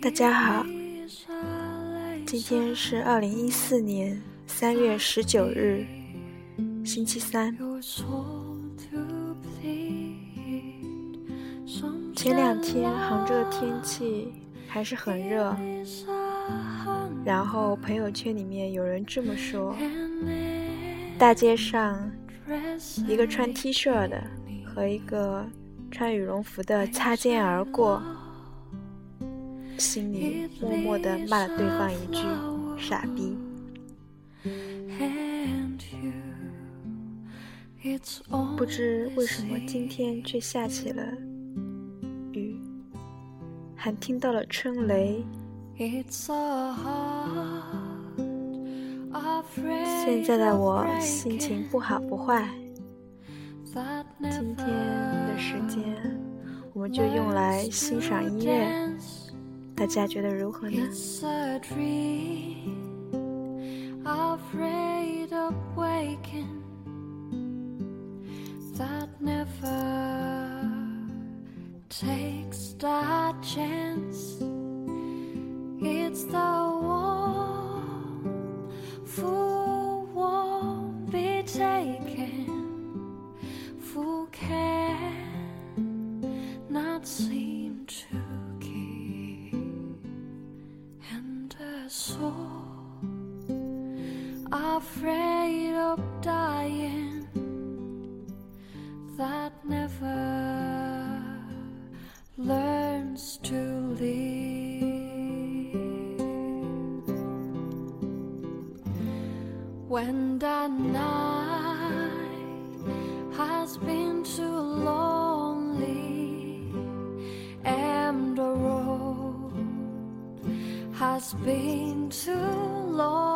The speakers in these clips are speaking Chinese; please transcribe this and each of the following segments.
大家好，今天是二零一四年三月十九日，星期三。前两天杭州的天气还是很热，然后朋友圈里面有人这么说：大街上一个穿 T 恤的和一个穿羽绒服的擦肩而过，心里默默地骂了对方一句“傻逼”。不知为什么今天却下起了，还听到了春雷。现在的我心情不好不坏。今天的时间，我们就用来欣赏音乐，大家觉得如何呢？Takes that chance. It's the one who won't be taken, who can not seem to keep. And a soul afraid of dying when the night has been too lonely and the road has been too long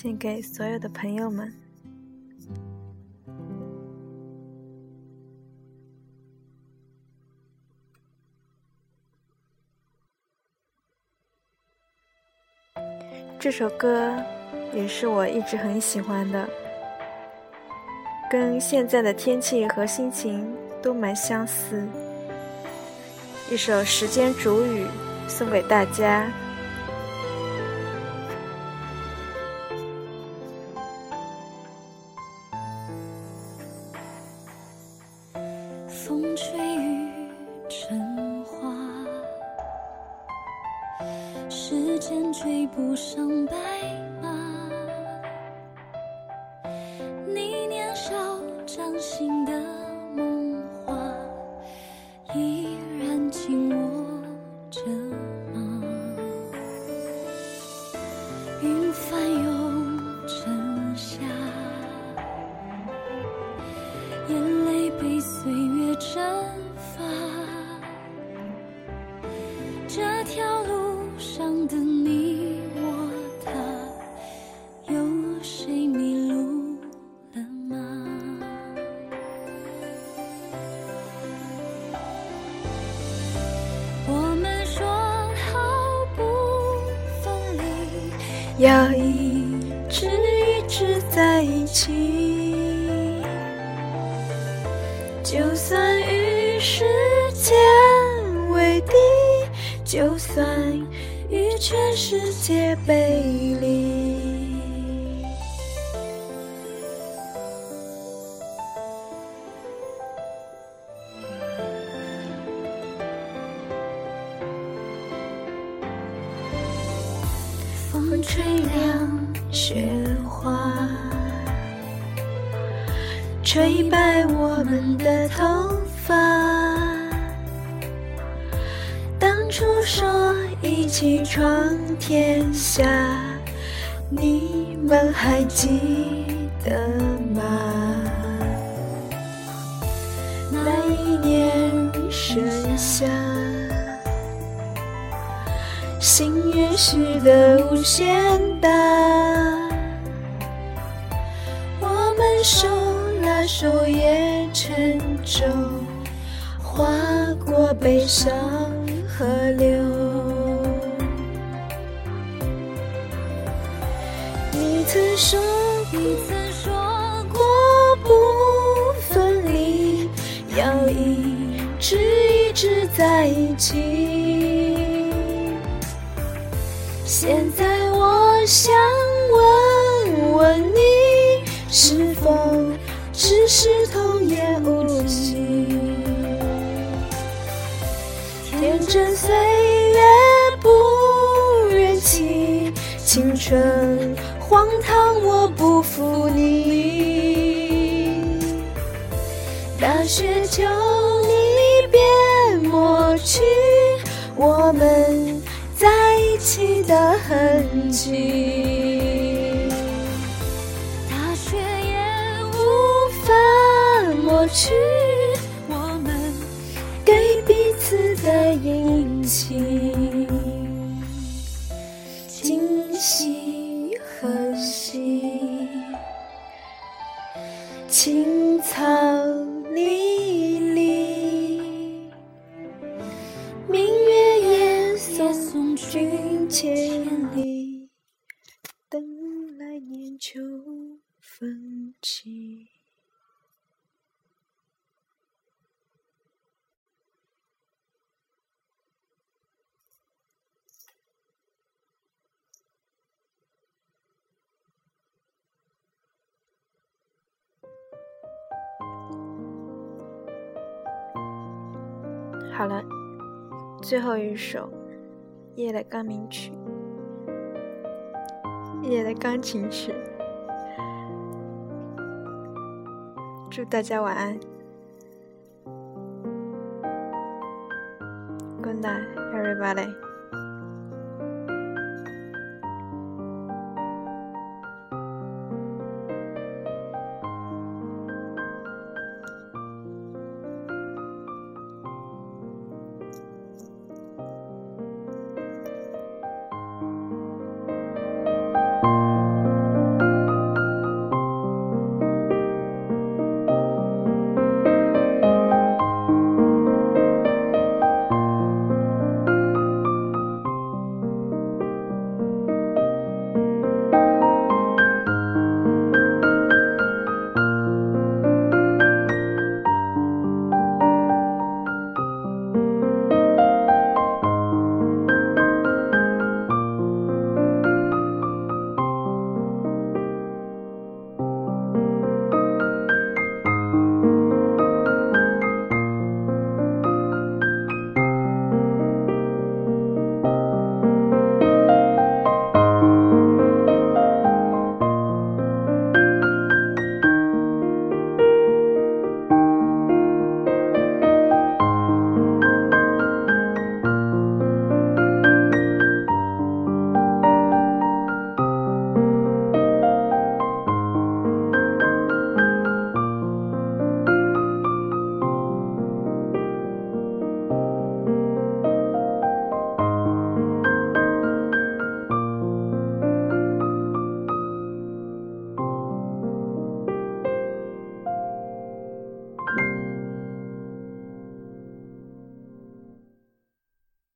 献给所有的朋友们。这首歌也是我一直很喜欢的，跟现在的天气和心情都蛮相似。一首《时间煮雨》送给大家。间追不上白马。要一直一直在一起。就算与时间为敌，就算与全世界背离。吹凉雪花，吹白我们的头发。当初说一起闯天下，你们还记得吗？那一年盛夏。心也许的无限大，我们手拉手也成舟，划过悲伤河流。你曾说，你曾说过不分离，要一直一直在一起。现在我想问问你，是否只是童言无忌？天真岁月不忍弃，青春荒唐我不负你。大雪求你别抹去我们。起的痕迹，大雪也无法抹去我们给彼此的印记。风起。好了，最后一首夜的钢琴曲，夜的钢琴曲。祝大家晚安，Good night, everybody.